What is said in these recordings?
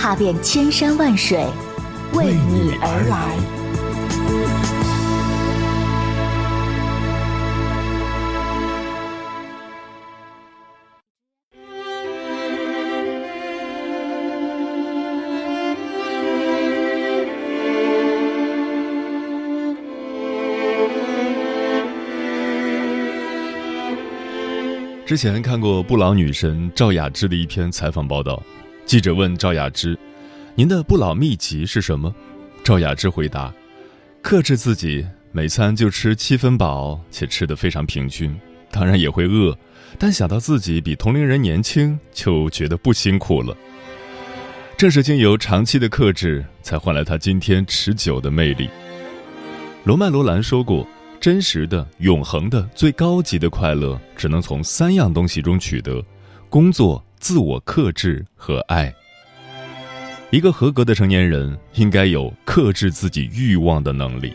踏遍千山万水，为你而来。之前看过不老女神赵雅芝的一篇采访报道，记者问赵雅芝：“您的不老秘籍是什么？”赵雅芝回答：“克制自己，每餐就吃七分饱，且吃得非常平均。当然也会饿，但想到自己比同龄人年轻，就觉得不辛苦了。正是经由长期的克制，才换来她今天持久的魅力。”罗曼·罗兰说过。真实的、永恒的、最高级的快乐，只能从三样东西中取得：工作、自我克制和爱。一个合格的成年人应该有克制自己欲望的能力，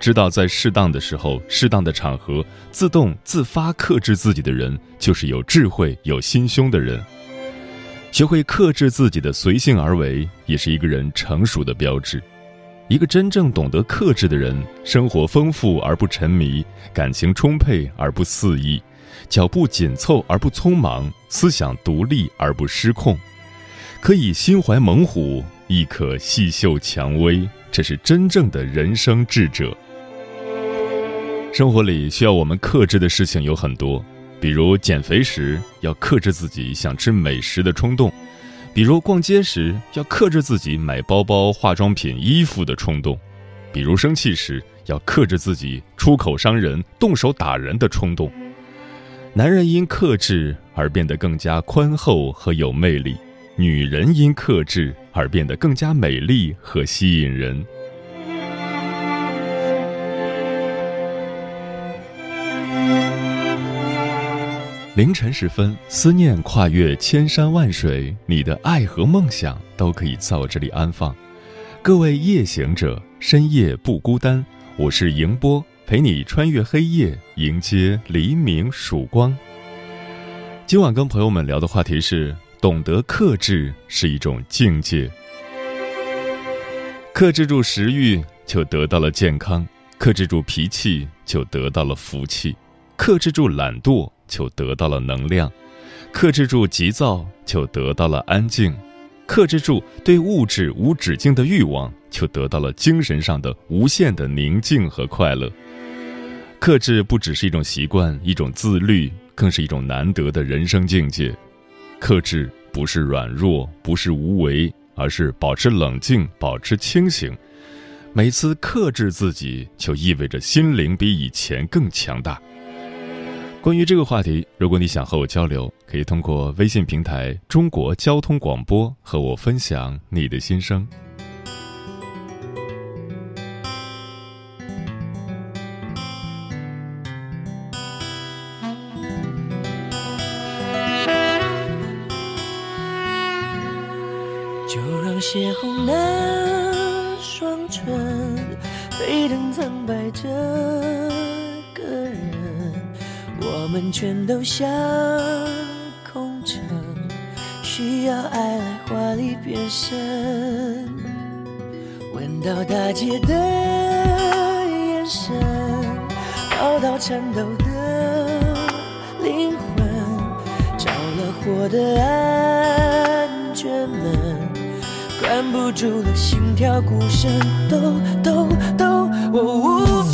知道在适当的时候、适当的场合自动自发克制自己的人，就是有智慧、有心胸的人。学会克制自己的随性而为，也是一个人成熟的标志。一个真正懂得克制的人，生活丰富而不沉迷，感情充沛而不肆意，脚步紧凑而不匆忙，思想独立而不失控，可以心怀猛虎，亦可细嗅蔷薇。这是真正的人生智者。生活里需要我们克制的事情有很多，比如减肥时要克制自己想吃美食的冲动。比如逛街时要克制自己买包包、化妆品、衣服的冲动；比如生气时要克制自己出口伤人、动手打人的冲动。男人因克制而变得更加宽厚和有魅力，女人因克制而变得更加美丽和吸引人。凌晨时分，思念跨越千山万水，你的爱和梦想都可以在我这里安放。各位夜行者，深夜不孤单，我是迎波，陪你穿越黑夜，迎接黎明曙光。今晚跟朋友们聊的话题是：懂得克制是一种境界。克制住食欲，就得到了健康；克制住脾气，就得到了福气；克制住懒惰。就得到了能量，克制住急躁，就得到了安静；克制住对物质无止境的欲望，就得到了精神上的无限的宁静和快乐。克制不只是一种习惯，一种自律，更是一种难得的人生境界。克制不是软弱，不是无为，而是保持冷静，保持清醒。每次克制自己，就意味着心灵比以前更强大。关于这个话题，如果你想和我交流，可以通过微信平台“中国交通广播”和我分享你的心声。像空城，需要爱来华丽变身。闻到大姐的眼神，抱到颤抖的灵魂，着了火的安全门。关不住了，心跳鼓声，咚咚咚，我无法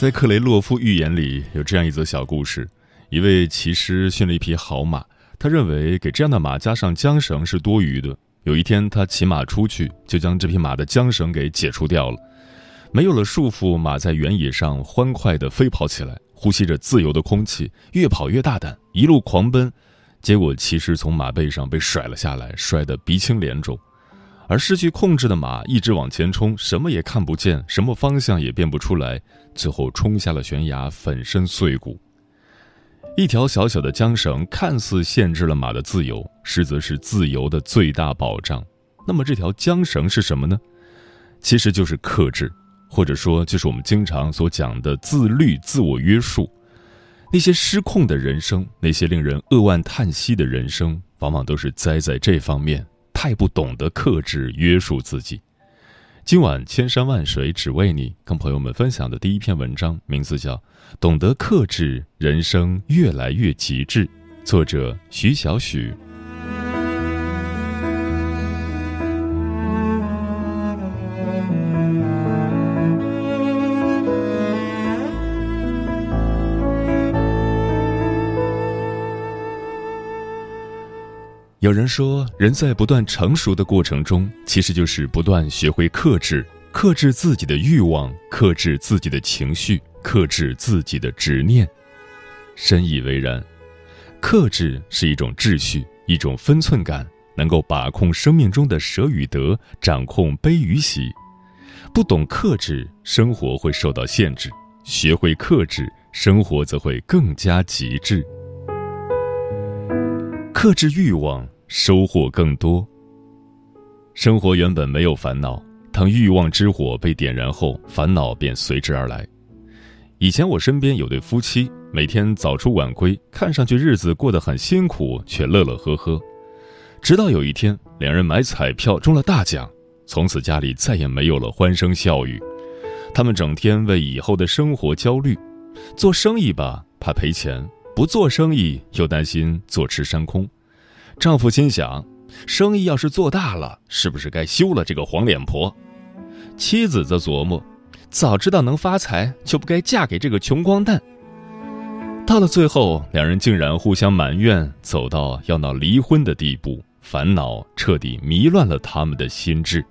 在克雷洛夫寓言里有这样一则小故事：一位骑师驯了一匹好马，他认为给这样的马加上缰绳是多余的。有一天，他骑马出去，就将这匹马的缰绳给解除掉了。没有了束缚，马在原野上欢快地飞跑起来，呼吸着自由的空气，越跑越大胆，一路狂奔。结果，骑士从马背上被甩了下来，摔得鼻青脸肿。而失去控制的马一直往前冲，什么也看不见，什么方向也辨不出来，最后冲下了悬崖，粉身碎骨。一条小小的缰绳看似限制了马的自由，实则是自由的最大保障。那么，这条缰绳是什么呢？其实就是克制，或者说就是我们经常所讲的自律、自我约束。那些失控的人生，那些令人扼腕叹息的人生，往往都是栽在这方面。太不懂得克制约束自己。今晚千山万水只为你，跟朋友们分享的第一篇文章，名字叫《懂得克制，人生越来越极致》，作者徐小许。有人说，人在不断成熟的过程中，其实就是不断学会克制，克制自己的欲望，克制自己的情绪，克制自己的执念。深以为然，克制是一种秩序，一种分寸感，能够把控生命中的舍与得，掌控悲与喜。不懂克制，生活会受到限制；学会克制，生活则会更加极致。克制欲望，收获更多。生活原本没有烦恼，当欲望之火被点燃后，烦恼便随之而来。以前我身边有对夫妻，每天早出晚归，看上去日子过得很辛苦，却乐乐呵呵。直到有一天，两人买彩票中了大奖，从此家里再也没有了欢声笑语。他们整天为以后的生活焦虑，做生意吧，怕赔钱。不做生意又担心坐吃山空，丈夫心想，生意要是做大了，是不是该休了这个黄脸婆？妻子则琢磨，早知道能发财，就不该嫁给这个穷光蛋。到了最后，两人竟然互相埋怨，走到要闹离婚的地步，烦恼彻底迷乱了他们的心智。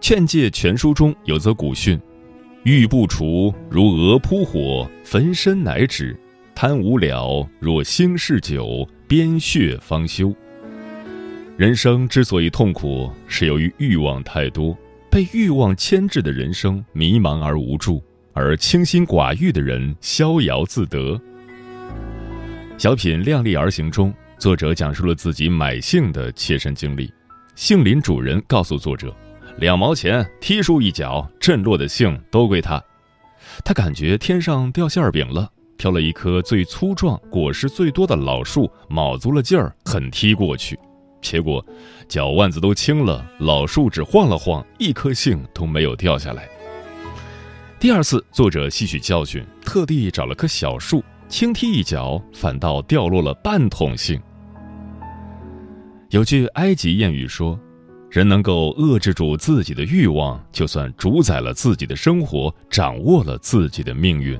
劝诫全书中有则古训。欲不除，如蛾扑火，焚身乃止；贪无了，若兴嗜酒，边血方休。人生之所以痛苦，是由于欲望太多，被欲望牵制的人生迷茫而无助，而清心寡欲的人逍遥自得。小品《量力而行》中，作者讲述了自己买杏的切身经历。杏林主人告诉作者。两毛钱踢出一脚，震落的杏都归他。他感觉天上掉馅饼了，挑了一棵最粗壮、果实最多的老树，卯足了劲儿狠踢过去。结果脚腕子都青了，老树只晃了晃，一颗杏都没有掉下来。第二次，作者吸取教训，特地找了棵小树，轻踢一脚，反倒掉落了半桶杏。有句埃及谚语说。人能够遏制住自己的欲望，就算主宰了自己的生活，掌握了自己的命运。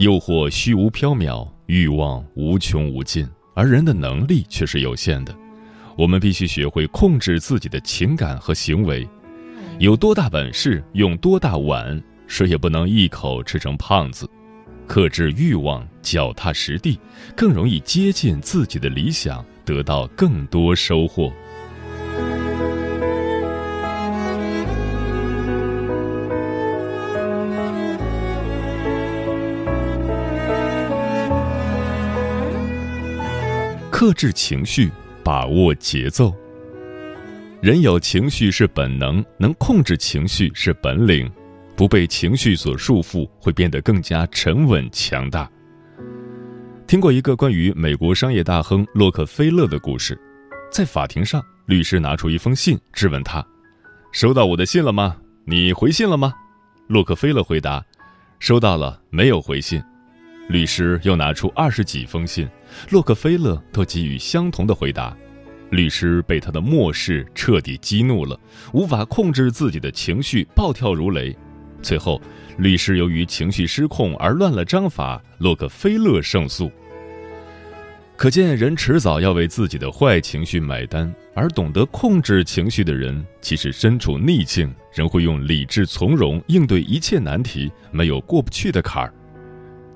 诱惑虚无缥缈，欲望无穷无尽，而人的能力却是有限的。我们必须学会控制自己的情感和行为，有多大本事用多大碗，谁也不能一口吃成胖子。克制欲望，脚踏实地，更容易接近自己的理想，得到更多收获。克制情绪，把握节奏。人有情绪是本能，能控制情绪是本领。不被情绪所束缚，会变得更加沉稳强大。听过一个关于美国商业大亨洛克菲勒的故事，在法庭上，律师拿出一封信质问他：“收到我的信了吗？你回信了吗？”洛克菲勒回答：“收到了，没有回信。”律师又拿出二十几封信，洛克菲勒都给予相同的回答。律师被他的漠视彻底激怒了，无法控制自己的情绪，暴跳如雷。最后，律师由于情绪失控而乱了章法，洛克菲勒胜诉。可见，人迟早要为自己的坏情绪买单，而懂得控制情绪的人，即使身处逆境，仍会用理智从容应对一切难题，没有过不去的坎儿。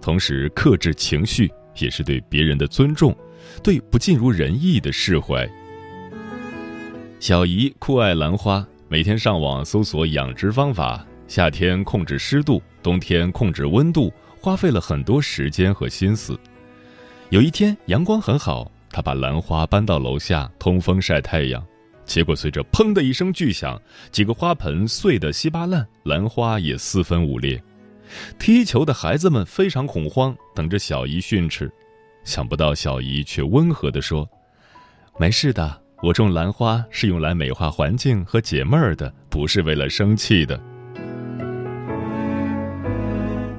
同时，克制情绪也是对别人的尊重，对不尽如人意的释怀。小姨酷爱兰花，每天上网搜索养殖方法，夏天控制湿度，冬天控制温度，花费了很多时间和心思。有一天阳光很好，她把兰花搬到楼下通风晒太阳，结果随着“砰”的一声巨响，几个花盆碎得稀巴烂，兰花也四分五裂。踢球的孩子们非常恐慌，等着小姨训斥。想不到小姨却温和地说：“没事的，我种兰花是用来美化环境和解闷儿的，不是为了生气的。”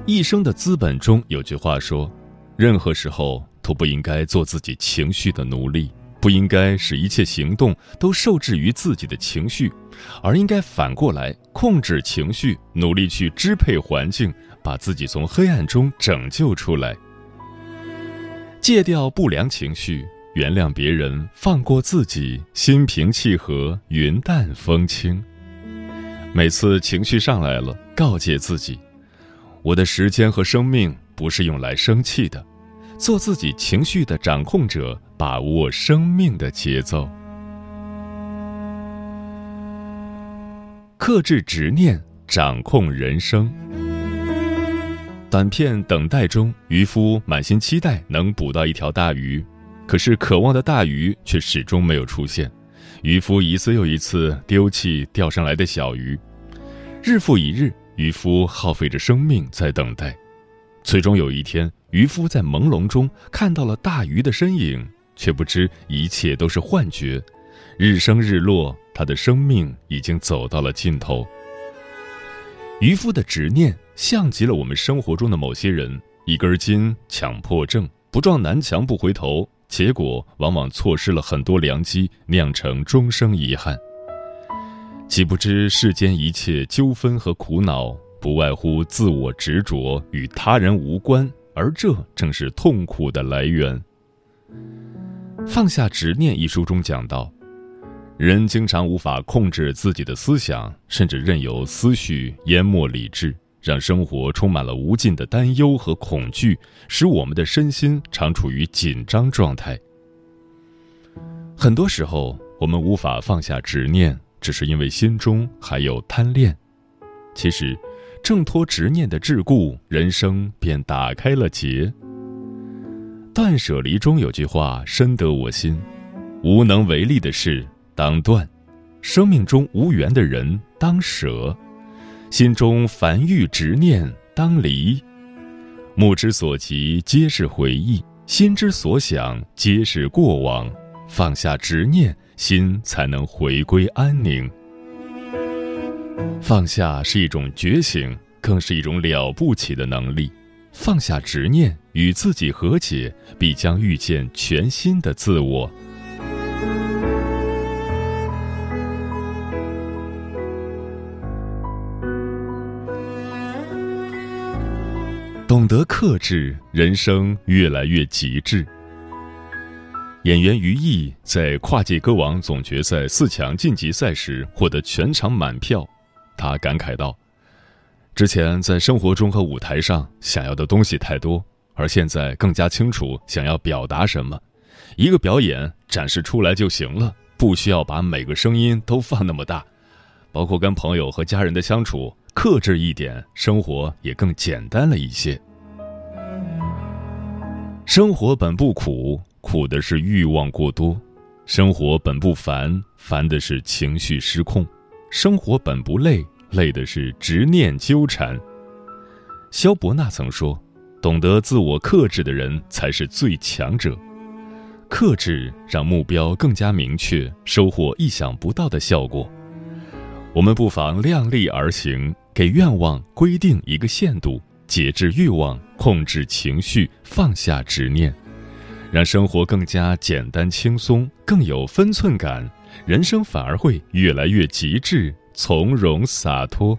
一生的资本中有句话说：“任何时候。”都不应该做自己情绪的奴隶，不应该使一切行动都受制于自己的情绪，而应该反过来控制情绪，努力去支配环境，把自己从黑暗中拯救出来。戒掉不良情绪，原谅别人，放过自己，心平气和，云淡风轻。每次情绪上来了，告诫自己：我的时间和生命不是用来生气的。做自己情绪的掌控者，把握生命的节奏，克制执念，掌控人生。短片《等待》中，渔夫满心期待能捕到一条大鱼，可是渴望的大鱼却始终没有出现。渔夫一次又一次丢弃钓上来的小鱼，日复一日，渔夫耗费着生命在等待。最终有一天，渔夫在朦胧中看到了大鱼的身影，却不知一切都是幻觉。日升日落，他的生命已经走到了尽头。渔夫的执念像极了我们生活中的某些人：一根筋、强迫症、不撞南墙不回头，结果往往错失了很多良机，酿成终生遗憾。岂不知世间一切纠纷和苦恼？不外乎自我执着与他人无关，而这正是痛苦的来源。《放下执念》一书中讲到，人经常无法控制自己的思想，甚至任由思绪淹没理智，让生活充满了无尽的担忧和恐惧，使我们的身心常处于紧张状态。很多时候，我们无法放下执念，只是因为心中还有贪恋。其实。挣脱执念的桎梏，人生便打开了结。断舍离中有句话深得我心：无能为力的事当断，生命中无缘的人当舍，心中烦欲执念当离。目之所及皆是回忆，心之所想皆是过往。放下执念，心才能回归安宁。放下是一种觉醒，更是一种了不起的能力。放下执念，与自己和解，必将遇见全新的自我。懂得克制，人生越来越极致。演员于毅在跨界歌王总决赛四强晋级赛时获得全场满票。他感慨道：“之前在生活中和舞台上想要的东西太多，而现在更加清楚想要表达什么。一个表演展示出来就行了，不需要把每个声音都放那么大。包括跟朋友和家人的相处，克制一点，生活也更简单了一些。生活本不苦，苦的是欲望过多；生活本不烦，烦的是情绪失控。”生活本不累，累的是执念纠缠。萧伯纳曾说：“懂得自我克制的人才是最强者。克制让目标更加明确，收获意想不到的效果。我们不妨量力而行，给愿望规定一个限度，节制欲望，控制情绪，放下执念，让生活更加简单轻松，更有分寸感。”人生反而会越来越极致、从容、洒脱。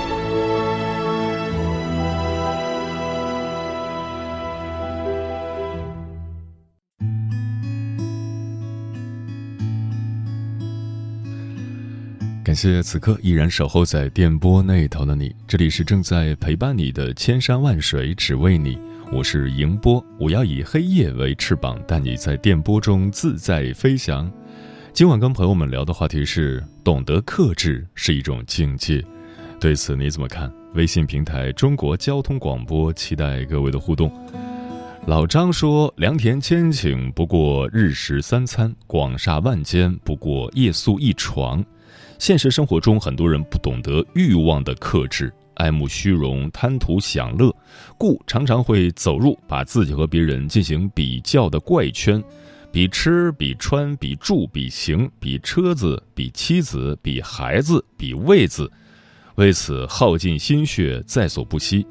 感谢此刻依然守候在电波那头的你，这里是正在陪伴你的千山万水只为你，我是迎波，我要以黑夜为翅膀，带你在电波中自在飞翔。今晚跟朋友们聊的话题是：懂得克制是一种境界，对此你怎么看？微信平台中国交通广播，期待各位的互动。老张说：“良田千顷不过日食三餐，广厦万间不过夜宿一床。”现实生活中，很多人不懂得欲望的克制，爱慕虚荣，贪图享乐，故常常会走入把自己和别人进行比较的怪圈，比吃，比穿，比住，比行，比车子，比妻子，比孩子，比位子，为此耗尽心血，在所不惜。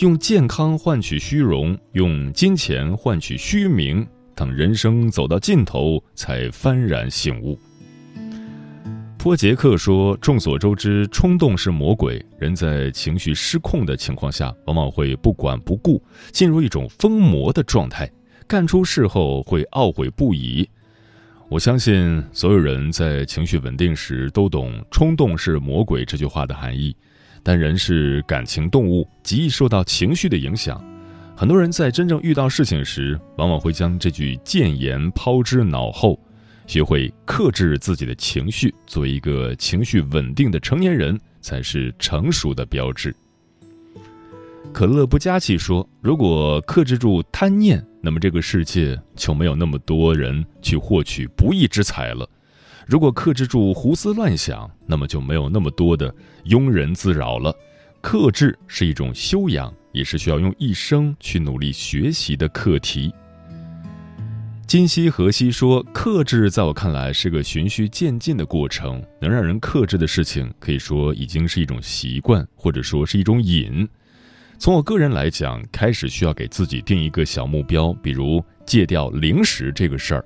用健康换取虚荣，用金钱换取虚名，等人生走到尽头，才幡然醒悟。波杰克说：“众所周知，冲动是魔鬼。人在情绪失控的情况下，往往会不管不顾，进入一种疯魔的状态，干出事后会懊悔不已。”我相信所有人在情绪稳定时都懂“冲动是魔鬼”这句话的含义，但人是感情动物，极易受到情绪的影响。很多人在真正遇到事情时，往往会将这句谏言抛之脑后。学会克制自己的情绪，做一个情绪稳定的成年人，才是成熟的标志。可乐不加气说：“如果克制住贪念，那么这个世界就没有那么多人去获取不义之财了；如果克制住胡思乱想，那么就没有那么多的庸人自扰了。克制是一种修养，也是需要用一生去努力学习的课题。”今夕何夕说：“克制，在我看来是个循序渐进的过程。能让人克制的事情，可以说已经是一种习惯，或者说是一种瘾。从我个人来讲，开始需要给自己定一个小目标，比如戒掉零食这个事儿。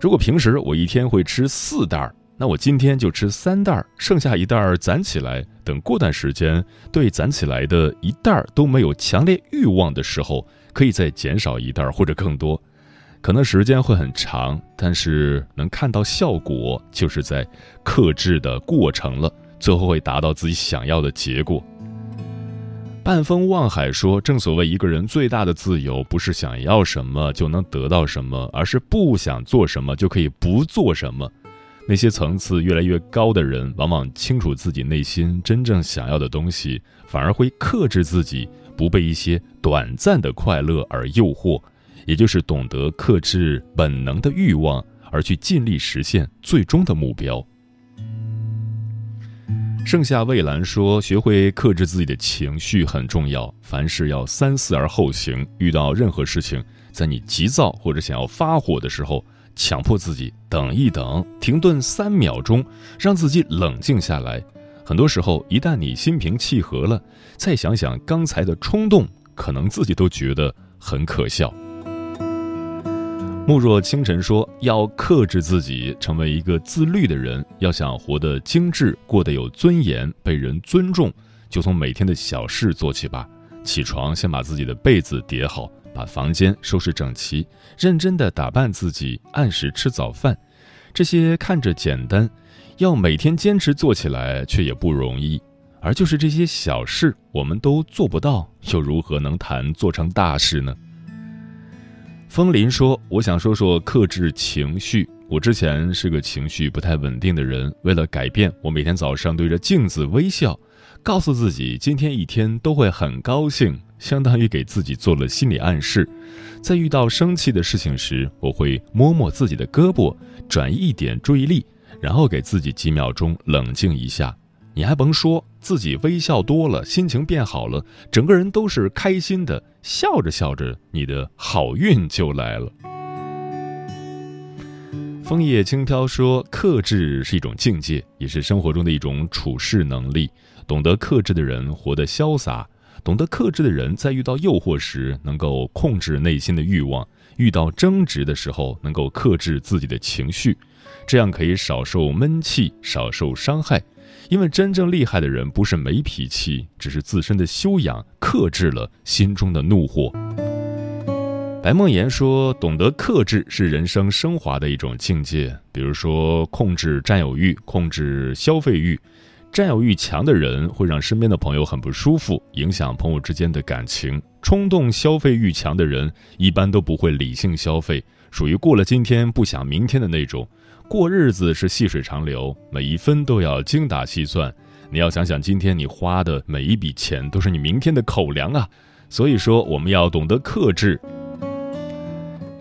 如果平时我一天会吃四袋儿，那我今天就吃三袋儿，剩下一袋儿攒起来。等过段时间，对攒起来的一袋儿都没有强烈欲望的时候，可以再减少一袋儿或者更多。”可能时间会很长，但是能看到效果，就是在克制的过程了，最后会达到自己想要的结果。半风望海说：“正所谓，一个人最大的自由，不是想要什么就能得到什么，而是不想做什么就可以不做什么。那些层次越来越高的人，往往清楚自己内心真正想要的东西，反而会克制自己，不被一些短暂的快乐而诱惑。”也就是懂得克制本能的欲望，而去尽力实现最终的目标。盛夏蔚蓝说：“学会克制自己的情绪很重要，凡事要三思而后行。遇到任何事情，在你急躁或者想要发火的时候，强迫自己等一等，停顿三秒钟，让自己冷静下来。很多时候，一旦你心平气和了，再想想刚才的冲动，可能自己都觉得很可笑。”慕若清晨说：“要克制自己，成为一个自律的人。要想活得精致，过得有尊严，被人尊重，就从每天的小事做起吧。起床先把自己的被子叠好，把房间收拾整齐，认真的打扮自己，按时吃早饭。这些看着简单，要每天坚持做起来却也不容易。而就是这些小事，我们都做不到，又如何能谈做成大事呢？”风林说：“我想说说克制情绪。我之前是个情绪不太稳定的人，为了改变，我每天早上对着镜子微笑，告诉自己今天一天都会很高兴，相当于给自己做了心理暗示。在遇到生气的事情时，我会摸摸自己的胳膊，转移一点注意力，然后给自己几秒钟冷静一下。你还甭说。”自己微笑多了，心情变好了，整个人都是开心的，笑着笑着，你的好运就来了。枫叶轻飘说：“克制是一种境界，也是生活中的一种处事能力。懂得克制的人活得潇洒，懂得克制的人在遇到诱惑时能够控制内心的欲望，遇到争执的时候能够克制自己的情绪，这样可以少受闷气，少受伤害。因为真正厉害的人不是没脾气，只是自身的修养克制了心中的怒火。”白梦妍说：“懂得克制是人生升华的一种境界。比如说，控制占有欲，控制消费欲。占有欲强的人会让身边的朋友很不舒服，影响朋友之间的感情。冲动消费欲强的人一般都不会理性消费，属于过了今天不想明天的那种。过日子是细水长流，每一分都要精打细算。你要想想，今天你花的每一笔钱都是你明天的口粮啊。所以说，我们要懂得克制。”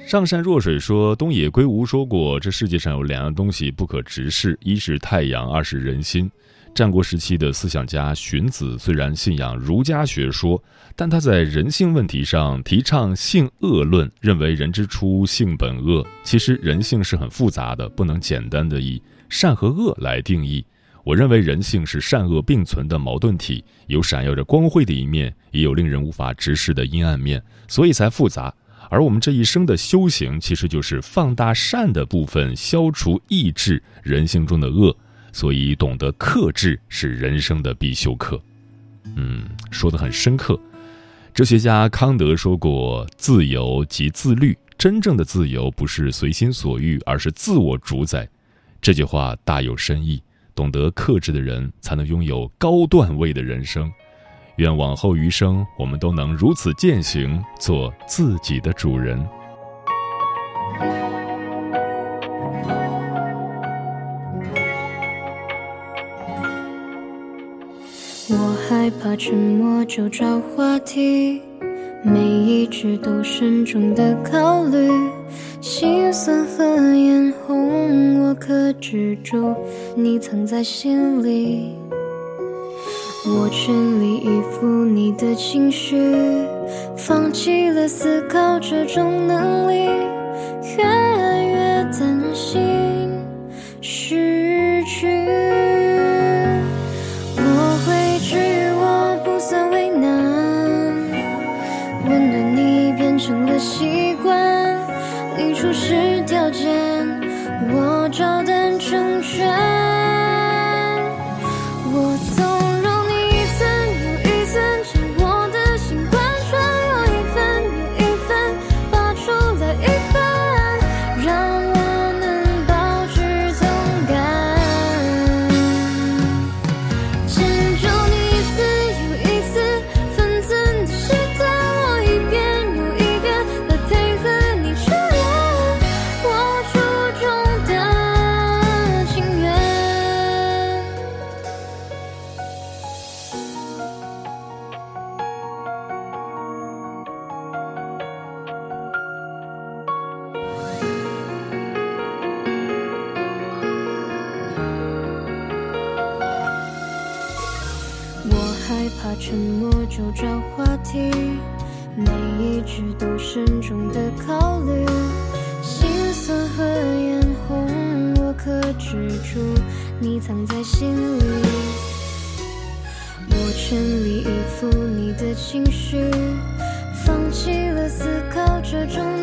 上善若水说：“东野圭吾说过，这世界上有两样东西不可直视，一是太阳，二是人心。战国时期的思想家荀子虽然信仰儒家学说，但他在人性问题上提倡性恶论，认为人之初性本恶。其实人性是很复杂的，不能简单的以善和恶来定义。我认为人性是善恶并存的矛盾体，有闪耀着光辉的一面，也有令人无法直视的阴暗面，所以才复杂。”而我们这一生的修行，其实就是放大善的部分，消除抑制人性中的恶。所以，懂得克制是人生的必修课。嗯，说的很深刻。哲学家康德说过：“自由即自律，真正的自由不是随心所欲，而是自我主宰。”这句话大有深意。懂得克制的人，才能拥有高段位的人生。愿往后余生，我们都能如此践行，做自己的主人。害怕沉默就找话题，每一句都慎重的考虑，心酸和眼红我克制住，你藏在心里。我全力以赴你的情绪，放弃了思考这种能力，我你藏在心里。我全力以赴你的情绪，放弃了思考这种。